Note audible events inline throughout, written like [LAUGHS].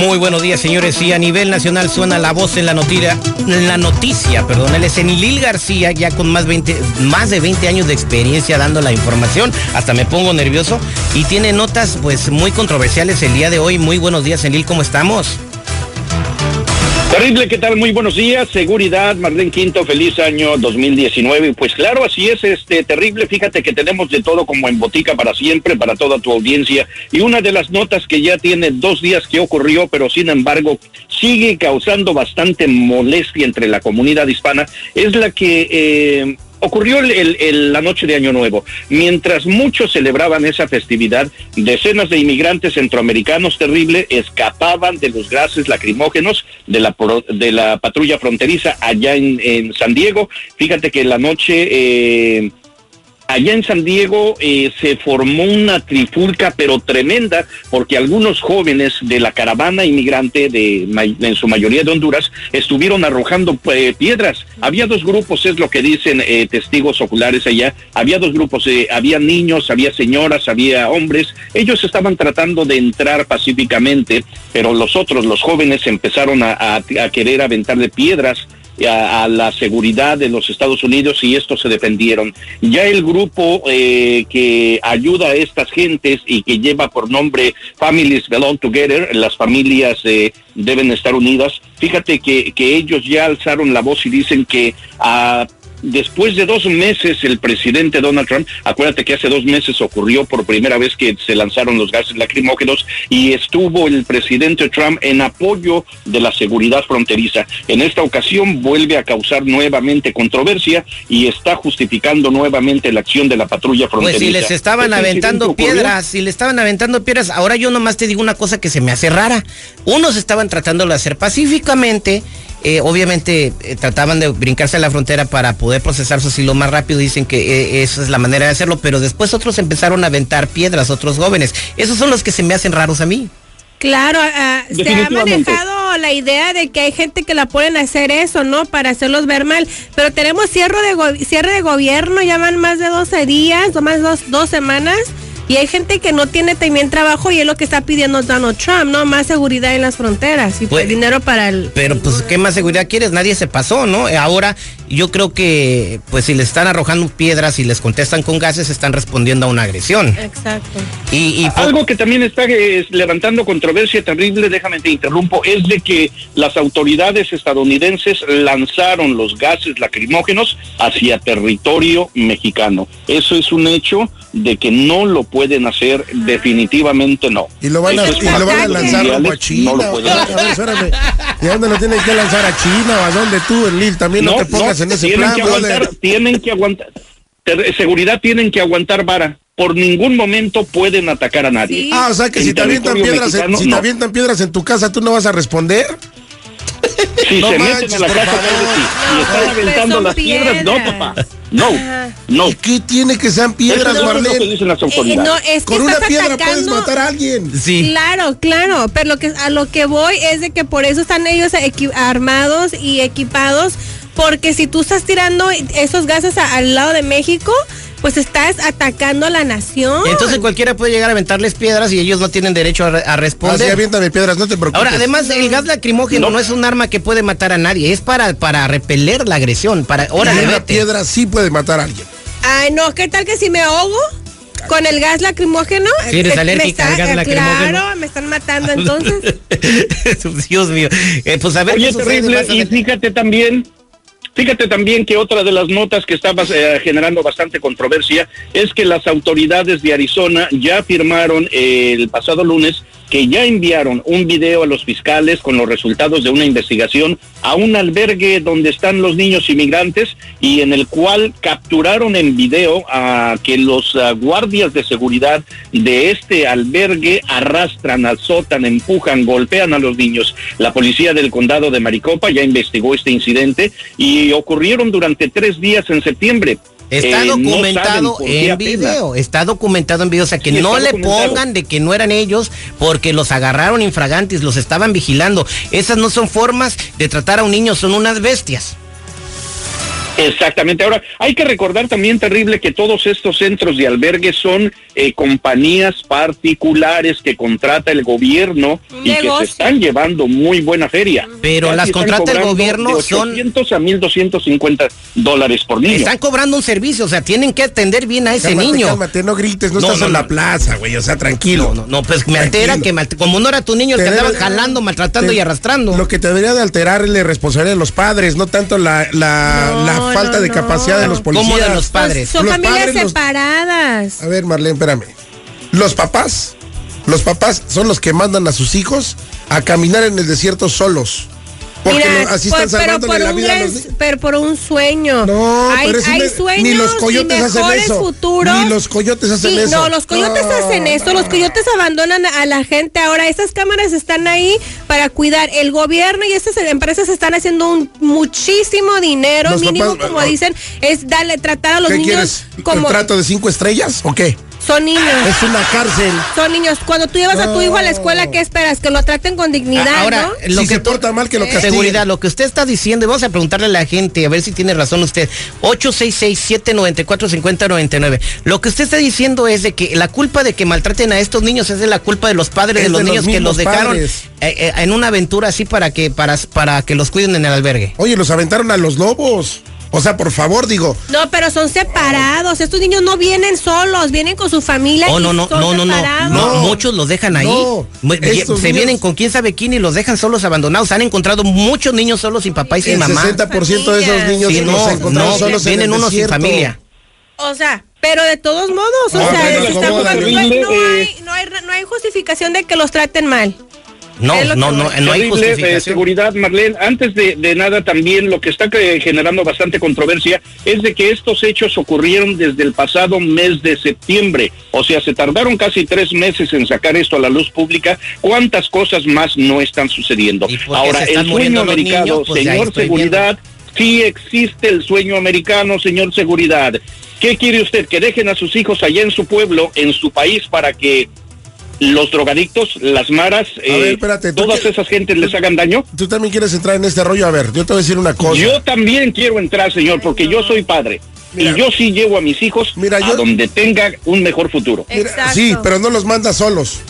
Muy buenos días, señores. Y a nivel nacional suena la voz en la noticia, la noticia, perdón. Él es García, ya con más, 20, más de 20 años de experiencia dando la información. Hasta me pongo nervioso. Y tiene notas, pues, muy controversiales el día de hoy. Muy buenos días, Enil, ¿cómo estamos? Terrible, ¿qué tal? Muy buenos días. Seguridad, Marlene Quinto, feliz año 2019. Pues claro, así es, este terrible. Fíjate que tenemos de todo como en botica para siempre, para toda tu audiencia. Y una de las notas que ya tiene dos días que ocurrió, pero sin embargo sigue causando bastante molestia entre la comunidad hispana, es la que eh, ocurrió el, la noche de Año Nuevo. Mientras muchos celebraban esa festividad, decenas de inmigrantes centroamericanos terrible escapaban de los gases lacrimógenos de la, de la patrulla fronteriza allá en, en San Diego. Fíjate que la noche... Eh, allá en San Diego eh, se formó una trifulca pero tremenda porque algunos jóvenes de la caravana inmigrante de en su mayoría de Honduras estuvieron arrojando eh, piedras. Había dos grupos, es lo que dicen eh, testigos oculares allá. Había dos grupos, había niños, había señoras, había hombres. Ellos estaban tratando de entrar pacíficamente, pero los otros, los jóvenes, empezaron a, querer aventarle piedras a, a, la seguridad de los Estados Unidos y estos se defendieron. Ya el grupo eh, que ayuda a estas gentes y que lleva por nombre Families Belong Together, las familias eh, deben estar unidas, fíjate que, que ellos ya alzaron la voz y dicen que a después de dos meses el presidente Donald Trump, acuérdate que hace dos meses ocurrió por primera vez que se lanzaron los gases lacrimógenos y estuvo el presidente Trump en apoyo de la seguridad fronteriza. En esta ocasión vuelve a causar nuevamente controversia y está justificando nuevamente la acción de la patrulla fronteriza. Pues si les estaban ¿Este aventando piedras, si le estaban aventando piedras, ahora yo nomás te digo una cosa que se me hace rara. Unos estaban tratando de hacer pacíficamente eh, obviamente eh, trataban de brincarse a la frontera para poder procesar su asilo más rápido, dicen que eh, esa es la manera de hacerlo, pero después otros empezaron a aventar piedras, otros jóvenes. Esos son los que se me hacen raros a mí. Claro, uh, se ha manejado la idea de que hay gente que la pueden hacer eso, ¿no? Para hacerlos ver mal. Pero tenemos cierre de, cierre de gobierno, ya van más de 12 días o más de dos, dos semanas. Y hay gente que no tiene también trabajo y es lo que está pidiendo Donald Trump, ¿no? Más seguridad en las fronteras y pues, dinero para el... Pero pues, ¿qué más seguridad quieres? Nadie se pasó, ¿no? Ahora yo creo que, pues si les están arrojando piedras y les contestan con gases, están respondiendo a una agresión. Exacto. Y, y Algo que también está eh, levantando controversia terrible, déjame te interrumpo, es de que las autoridades estadounidenses lanzaron los gases lacrimógenos hacia territorio mexicano. Eso es un hecho de que no lo pueden hacer, definitivamente no. Y lo van a, y lo van a lanzar a China. No lo [LAUGHS] espérame. ¿Y a dónde lo tienen que lanzar a China o a dónde tú, el Lil? También no, no te pongas no, en ese tienen plan, que aguantar, Tienen que aguantar, seguridad tienen que aguantar vara. Por ningún momento pueden atacar a nadie. Sí. Ah, o sea que si te, avientan piedras, mexicano, en, si te avientan piedras en tu casa, ¿tú no vas a responder? Si no se manches, meten a la casa y están aventando las piedras, no, papá. No, no. ¿Y qué tiene que sean piedras, Eso Marlene? es lo que dicen las autoridades. Eh, no, es que Con una piedra atacando... puedes matar a alguien. Sí. Claro, claro, pero lo que, a lo que voy es de que por eso están ellos armados y equipados, porque si tú estás tirando esos gases a, al lado de México, pues estás atacando a la nación. Entonces cualquiera puede llegar a aventarles piedras y ellos no tienen derecho a, a responder. Así aviéntame piedras, no te preocupes. Ahora, además, el gas lacrimógeno no. no, es un arma que puede matar a nadie, es para, para repeler la agresión. Para, ahora una piedra sí puede matar a alguien. Ay, no, ¿qué tal que si me ahogo? Con el gas lacrimógeno. Si eres alérgica está, al gas lacrimógeno. Claro, me están matando entonces. [LAUGHS] Dios mío. Eh, pues a ver Oye, qué terrible, y fíjate también Fíjate también que otra de las notas que está eh, generando bastante controversia es que las autoridades de Arizona ya firmaron el pasado lunes que ya enviaron un video a los fiscales con los resultados de una investigación a un albergue donde están los niños inmigrantes y en el cual capturaron en video a que los uh, guardias de seguridad de este albergue arrastran, azotan, empujan, golpean a los niños. La policía del condado de Maricopa ya investigó este incidente y ocurrieron durante tres días en septiembre. Está documentado en video, está documentado en video, o sea que no le pongan de que no eran ellos porque los agarraron infragantes, los estaban vigilando. Esas no son formas de tratar a un niño, son unas bestias. Exactamente. Ahora, hay que recordar también, terrible, que todos estos centros de albergue son eh, compañías particulares que contrata el gobierno y que se están llevando muy buena feria. Pero las contrata el gobierno de son... 800 a 1250 dólares por niño. Están cobrando un servicio, o sea, tienen que atender bien a ese niño. Cálmate, no grites, no, estás en la plaza, güey, o sea, tranquilo. No, no, pues me altera que como no era tu niño el que andaba jalando, maltratando y arrastrando. Lo que te debería de alterar es la responsabilidad de los padres, no tanto la, la falta de capacidad de los policías. ¿Cómo de los padres? son familias separadas. A ver, Marlene, espérame. Los papás, los papás son los que mandan a sus hijos a caminar en el desierto solos. Porque así están salvando la vida los... Pero por un sueño. No, hay, pero hay sueños ni los coyotes hacen eso. Futuros. Ni los coyotes hacen eso. No, los coyotes hacen eso. Los coyotes abandonan a la gente. Ahora, estas cámaras están ahí para cuidar. El gobierno y estas empresas están haciendo un muchísimo dinero. mínimo, como dicen, es darle, tratar a los niños quieres? como. ¿Contrato de cinco estrellas o qué? Son niños. Es una cárcel. Son niños. Cuando tú llevas a tu hijo a la escuela, ¿qué esperas? Que lo traten con dignidad. Ahora, lo que se porta mal, que lo castiguen. Seguridad, lo que usted está diciendo, y vamos a preguntarle a la gente, a ver si tiene razón usted. 866-794-5099. Lo que usted está diciendo es de que la culpa de que maltraten a estos niños es de la culpa de los padres de los niños que los dejaron eh, eh, en una aventura así para que, para, para que los cuiden en el albergue. Oye, los aventaron a los lobos. O sea, por favor, digo. No, pero son separados. Estos niños no vienen solos, vienen con su familia. Oh, no, no, no, no, no, Muchos los dejan ahí. Se vienen con quién sabe quién y los dejan solos abandonados. Han encontrado muchos niños solos sin papá y sin mamá. El 60% de esos niños sí, no, no, solos vienen unos sin familia. O sea, pero de todos modos, o sea, no, hay, no, hay, no hay justificación de que los traten mal. No, no, no, no hay de seguridad, Marlene. Antes de, nada, también lo que está generando bastante controversia es de que estos hechos ocurrieron desde el pasado mes de septiembre. O sea, se tardaron casi tres meses en sacar esto a la luz pública. ¿Cuántas cosas más no están sucediendo? Ahora, el sueño americano, pues señor seguridad, sí existe el sueño americano, señor seguridad. ¿Qué quiere usted? Que dejen a sus hijos allá en su pueblo, en su país, para que los drogadictos, las maras, eh, todas esas gentes les hagan daño. Tú también quieres entrar en este rollo. A ver, yo te voy a decir una cosa. Yo también quiero entrar, señor, porque yo soy padre. y yo sí llevo a mis hijos a donde tenga un mejor futuro. sí, pero no los manda solos.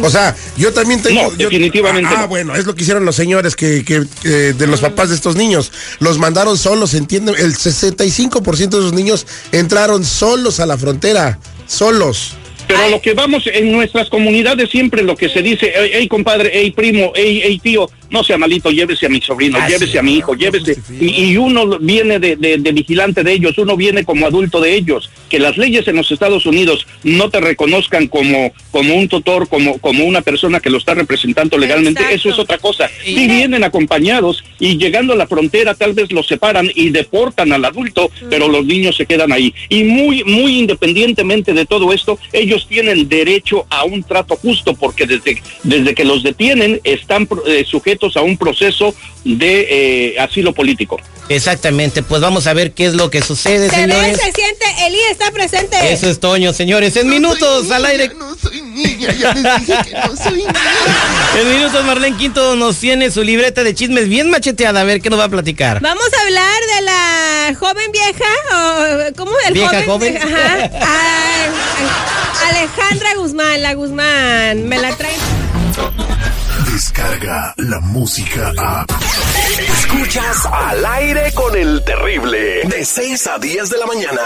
O sea, yo también tengo. No, definitivamente. Ah, bueno, es lo que hicieron los señores que, que de los papás de estos niños. Los mandaron solos, entienden. El 65% de esos niños entraron solos a la frontera. Solos. Pero lo que vamos en nuestras comunidades siempre lo que se dice, hey, compadre, hey primo, hey, hey tío, no sea malito, llévese a mi sobrino, ah, llévese a mi hijo, llévese. Y, uno viene de, vigilante de ellos, uno viene como adulto de ellos. Que las leyes en los Estados Unidos no te reconozcan como, como un tutor, como, como una persona que lo está representando legalmente, eso es otra cosa. Si vienen acompañados y llegando a la frontera tal vez los separan y deportan al adulto, pero los niños se quedan ahí. Y muy, muy independientemente de todo esto, ellos tienen derecho a un trato justo porque desde, desde que los detienen están eh, sujetos a un proceso de eh, asilo político. Exactamente, pues vamos a ver qué es lo que sucede, se señores. se siente, Eli está presente. Eso es Toño, señores, en minutos al aire. No soy niña, ya les dije que no soy niña. [LAUGHS] en minutos Marlene Quinto nos tiene su libreta de chismes bien macheteada, a ver qué nos va a platicar. Vamos a hablar de la joven vieja, o ¿cómo? El vieja joven. Ajá. [LAUGHS] Alejandra Guzmán, la Guzmán, me la trae. Descarga la música a. Escuchas al aire con el terrible. De 6 a 10 de la mañana.